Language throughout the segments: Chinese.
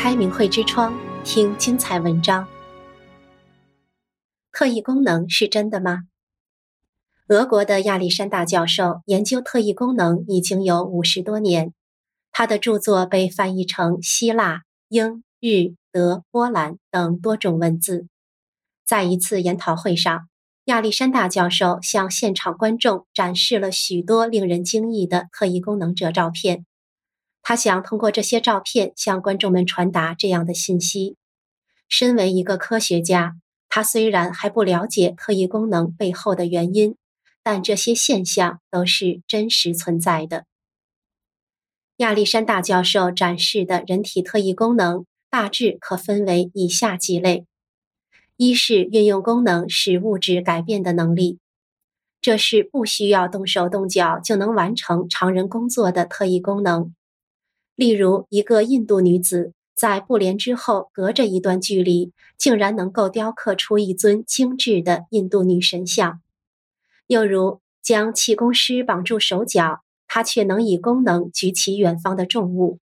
开明慧之窗，听精彩文章。特异功能是真的吗？俄国的亚历山大教授研究特异功能已经有五十多年，他的著作被翻译成希腊、英、日、德、波兰等多种文字。在一次研讨会上，亚历山大教授向现场观众展示了许多令人惊异的特异功能者照片。他想通过这些照片向观众们传达这样的信息：身为一个科学家，他虽然还不了解特异功能背后的原因，但这些现象都是真实存在的。亚历山大教授展示的人体特异功能大致可分为以下几类：一是运用功能使物质改变的能力，这是不需要动手动脚就能完成常人工作的特异功能。例如，一个印度女子在布帘之后隔着一段距离，竟然能够雕刻出一尊精致的印度女神像；又如，将气功师绑住手脚，她却能以功能举起远方的重物。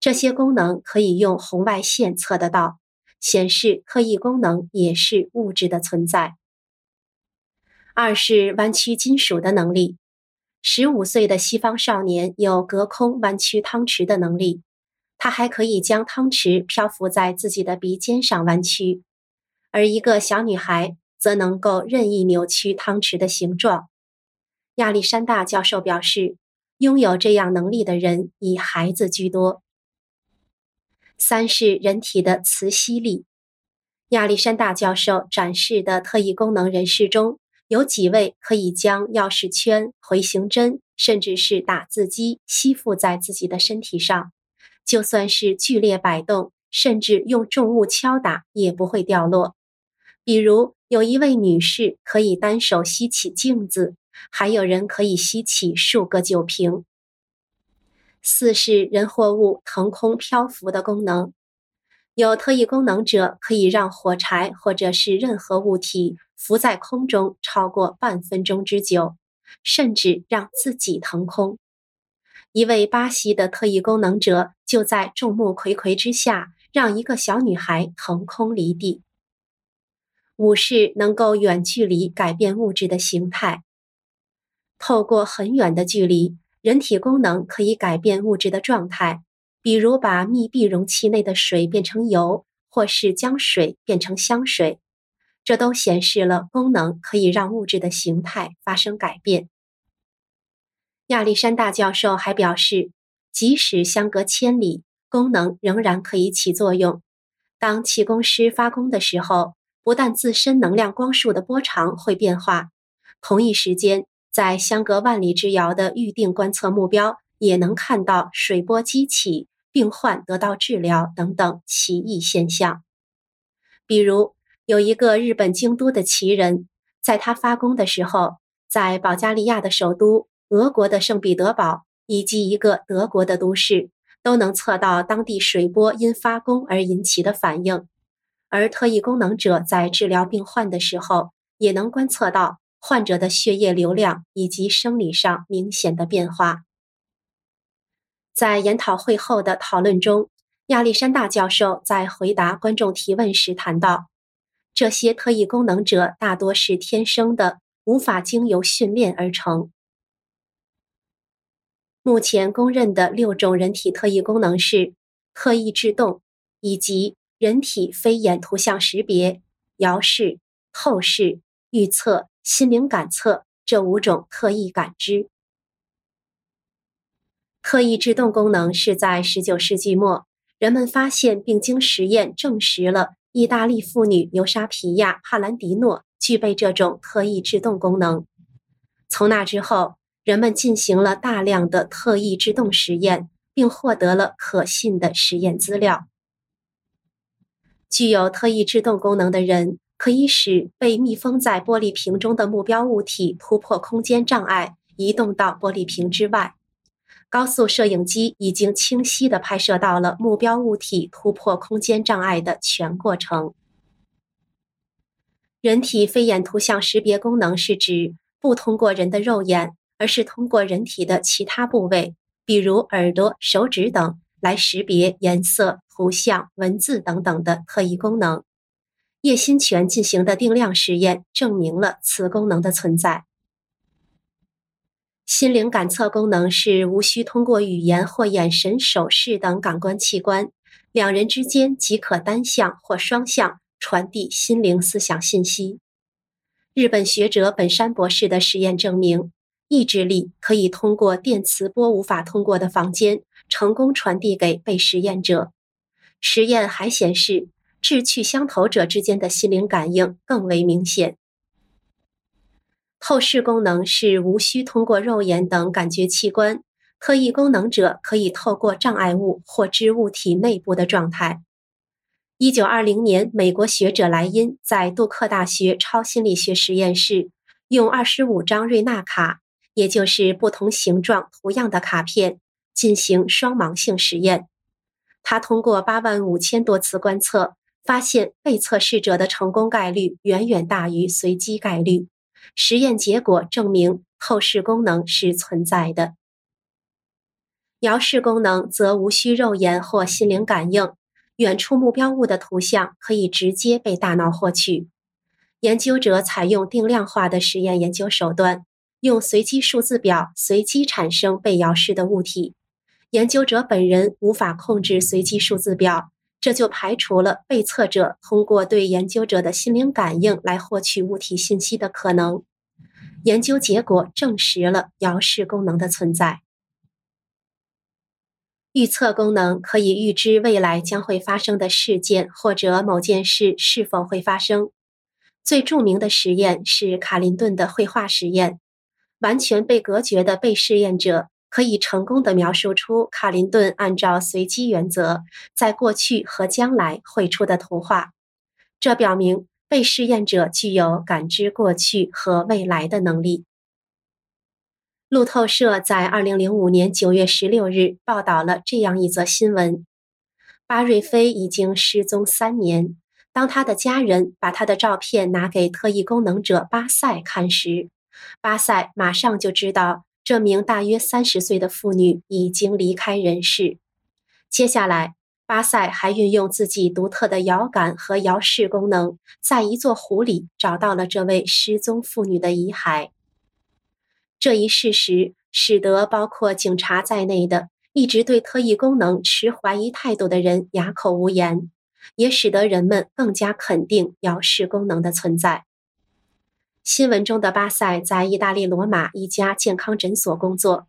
这些功能可以用红外线测得到，显示特异功能也是物质的存在。二是弯曲金属的能力。十五岁的西方少年有隔空弯曲汤匙的能力，他还可以将汤匙漂浮在自己的鼻尖上弯曲，而一个小女孩则能够任意扭曲汤匙的形状。亚历山大教授表示，拥有这样能力的人以孩子居多。三是人体的磁吸力，亚历山大教授展示的特异功能人士中，有几位可以将钥匙圈、回形针，甚至是打字机吸附在自己的身体上，就算是剧烈摆动，甚至用重物敲打也不会掉落。比如有一位女士可以单手吸起镜子，还有人可以吸起数个酒瓶。四是人或物腾空漂浮的功能，有特异功能者可以让火柴或者是任何物体。浮在空中超过半分钟之久，甚至让自己腾空。一位巴西的特异功能者就在众目睽睽之下，让一个小女孩腾空离地。五是能够远距离改变物质的形态，透过很远的距离，人体功能可以改变物质的状态，比如把密闭容器内的水变成油，或是将水变成香水。这都显示了功能可以让物质的形态发生改变。亚历山大教授还表示，即使相隔千里，功能仍然可以起作用。当气功师发功的时候，不但自身能量光束的波长会变化，同一时间，在相隔万里之遥的预定观测目标也能看到水波激起、病患得到治疗等等奇异现象，比如。有一个日本京都的奇人，在他发功的时候，在保加利亚的首都、俄国的圣彼得堡以及一个德国的都市，都能测到当地水波因发功而引起的反应。而特异功能者在治疗病患的时候，也能观测到患者的血液流量以及生理上明显的变化。在研讨会后的讨论中，亚历山大教授在回答观众提问时谈到。这些特异功能者大多是天生的，无法经由训练而成。目前公认的六种人体特异功能是特异制动，以及人体非眼图像识别、遥视、透视、预测、心灵感测这五种特异感知。特异制动功能是在十九世纪末，人们发现并经实验证实了。意大利妇女尤莎皮亚·帕兰迪诺具备这种特异制动功能。从那之后，人们进行了大量的特异制动实验，并获得了可信的实验资料。具有特异制动功能的人，可以使被密封在玻璃瓶中的目标物体突破空间障碍，移动到玻璃瓶之外。高速摄影机已经清晰地拍摄到了目标物体突破空间障碍的全过程。人体非眼图像识别功能是指不通过人的肉眼，而是通过人体的其他部位，比如耳朵、手指等，来识别颜色、图像、文字等等的特异功能。叶新全进行的定量实验证明了此功能的存在。心灵感测功能是无需通过语言或眼神、手势等感官器官，两人之间即可单向或双向传递心灵思想信息。日本学者本山博士的实验证明，意志力可以通过电磁波无法通过的房间，成功传递给被实验者。实验还显示，志趣相投者之间的心灵感应更为明显。透视功能是无需通过肉眼等感觉器官，特异功能者可以透过障碍物获知物体内部的状态。一九二零年，美国学者莱因在杜克大学超心理学实验室用二十五张瑞纳卡，也就是不同形状图样的卡片，进行双盲性实验。他通过八万五千多次观测。发现被测试者的成功概率远远大于随机概率。实验结果证明透视功能是存在的。遥视功能则无需肉眼或心灵感应，远处目标物的图像可以直接被大脑获取。研究者采用定量化的实验研究手段，用随机数字表随机产生被遥视的物体。研究者本人无法控制随机数字表。这就排除了被测者通过对研究者的心灵感应来获取物体信息的可能。研究结果证实了遥视功能的存在。预测功能可以预知未来将会发生的事件或者某件事是否会发生。最著名的实验是卡林顿的绘画实验，完全被隔绝的被试验者。可以成功地描述出卡林顿按照随机原则在过去和将来绘出的图画，这表明被试验者具有感知过去和未来的能力。路透社在二零零五年九月十六日报道了这样一则新闻：巴瑞菲已经失踪三年。当他的家人把他的照片拿给特异功能者巴塞看时，巴塞马上就知道。这名大约三十岁的妇女已经离开人世。接下来，巴塞还运用自己独特的遥感和遥视功能，在一座湖里找到了这位失踪妇女的遗骸。这一事实使得包括警察在内的一直对特异功能持怀疑态度的人哑口无言，也使得人们更加肯定遥视功能的存在。新闻中的巴塞在意大利罗马一家健康诊所工作，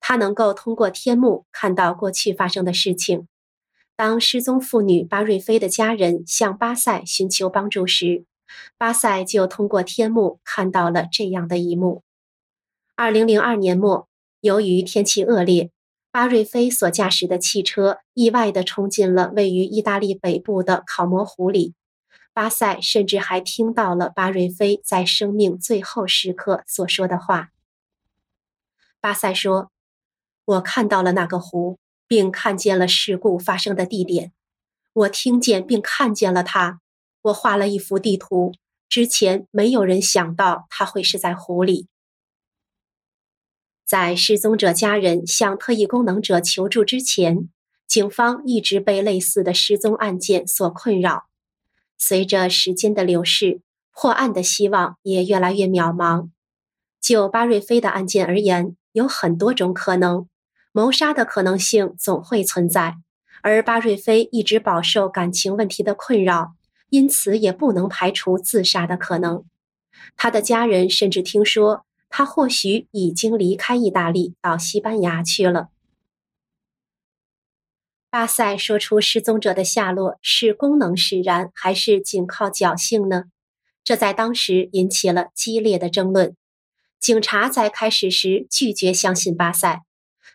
他能够通过天幕看到过去发生的事情。当失踪妇女巴瑞菲的家人向巴塞寻求帮助时，巴塞就通过天幕看到了这样的一幕：二零零二年末，由于天气恶劣，巴瑞菲所驾驶的汽车意外地冲进了位于意大利北部的考摩湖里。巴塞甚至还听到了巴瑞菲在生命最后时刻所说的话。巴塞说：“我看到了那个湖，并看见了事故发生的地点。我听见并看见了它。我画了一幅地图，之前没有人想到它会是在湖里。”在失踪者家人向特异功能者求助之前，警方一直被类似的失踪案件所困扰。随着时间的流逝，破案的希望也越来越渺茫。就巴瑞菲的案件而言，有很多种可能，谋杀的可能性总会存在。而巴瑞菲一直饱受感情问题的困扰，因此也不能排除自杀的可能。他的家人甚至听说，他或许已经离开意大利到西班牙去了。巴塞说出失踪者的下落是功能使然，还是仅靠侥幸呢？这在当时引起了激烈的争论。警察在开始时拒绝相信巴塞，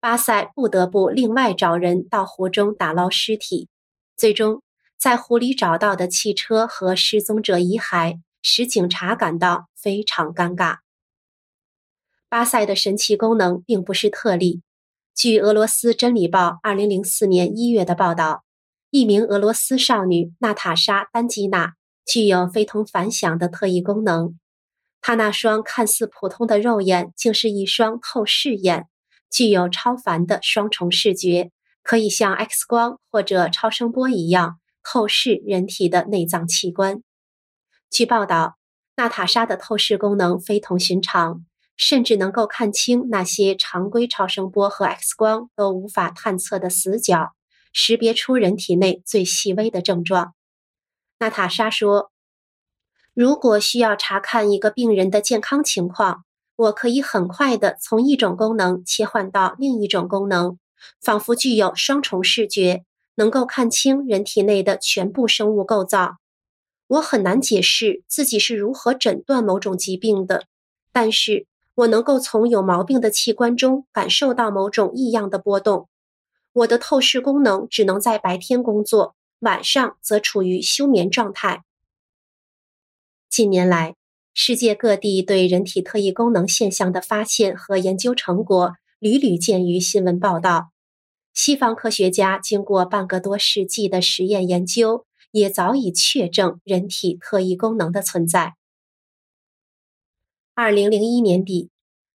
巴塞不得不另外找人到湖中打捞尸体。最终，在湖里找到的汽车和失踪者遗骸使警察感到非常尴尬。巴塞的神奇功能并不是特例。据俄罗斯《真理报》二零零四年一月的报道，一名俄罗斯少女娜塔莎·丹基娜具有非同凡响的特异功能。她那双看似普通的肉眼，竟是一双透视眼，具有超凡的双重视觉，可以像 X 光或者超声波一样透视人体的内脏器官。据报道，娜塔莎的透视功能非同寻常，甚至能够看清那些常规超声波和 X 光都无法探测的死角，识别出人体内最细微的症状。娜塔莎说：“如果需要查看一个病人的健康情况，我可以很快地从一种功能切换到另一种功能，仿佛具有双重视觉，能够看清人体内的全部生物构造。我很难解释自己是如何诊断某种疾病的，但是我能够从有毛病的器官中感受到某种异样的波动。我的透视功能只能在白天工作，晚上则处于休眠状态。近年来，世界各地对人体特异功能现象的发现和研究成果屡屡见于新闻报道。西方科学家经过半个多世纪的实验研究，也早已确证人体特异功能的存在。二零零一年底，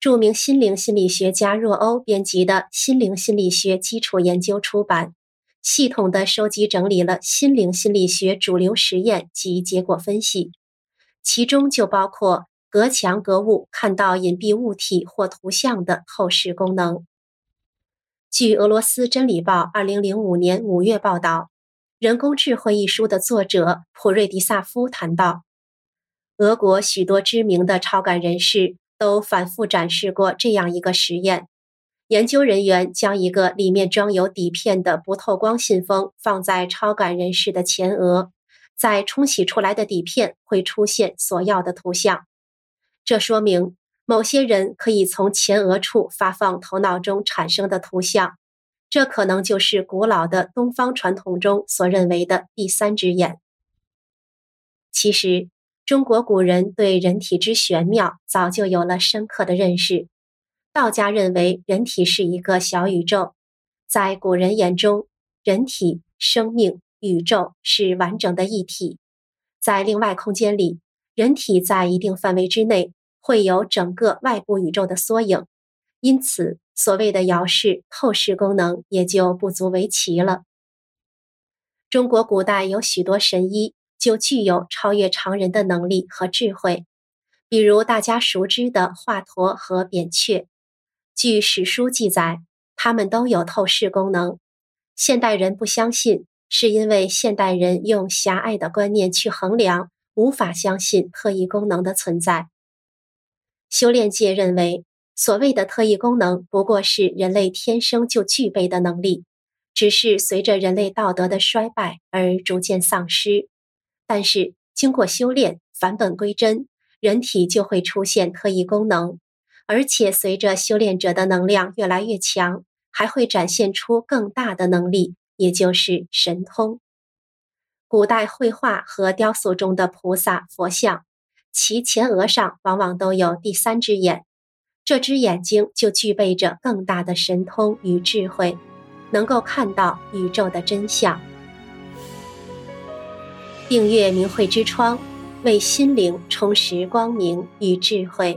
著名心灵心理学家若欧编辑的《心灵心理学基础研究》出版，系统的收集整理了心灵心理学主流实验及结果分析，其中就包括隔墙隔物看到隐蔽物体或图像的透视功能。据俄罗斯真理报二零零五年五月报道，《人工智慧》一书的作者普瑞迪萨夫谈到，俄国许多知名的超感人士都反复展示过这样一个实验：研究人员将一个里面装有底片的不透光信封放在超感人士的前额，在冲洗出来的底片会出现所要的图像。这说明，某些人可以从前额处发放头脑中产生的图像，这可能就是古老的东方传统中所认为的第三只眼。其实，中国古人对人体之玄妙早就有了深刻的认识。道家认为人体是一个小宇宙，在古人眼中，人体、生命、宇宙是完整的一体。在另外空间里，人体在一定范围之内。会有整个外部宇宙的缩影，因此所谓的遥视透视功能也就不足为奇了。中国古代有许多神医就具有超越常人的能力和智慧，比如大家熟知的华佗和扁鹊。据史书记载，他们都有透视功能。现代人不相信，是因为现代人用狭隘的观念去衡量，无法相信特异功能的存在。修炼界认为，所谓的特异功能不过是人类天生就具备的能力，只是随着人类道德的衰败而逐渐丧失。但是经过修炼，返本归真，人体就会出现特异功能，而且随着修炼者的能量越来越强，还会展现出更大的能力，也就是神通。古代绘画和雕塑中的菩萨、佛像。其前额上往往都有第三只眼，这只眼睛就具备着更大的神通与智慧，能够看到宇宙的真相。订阅明慧之窗，为心灵充实光明与智慧。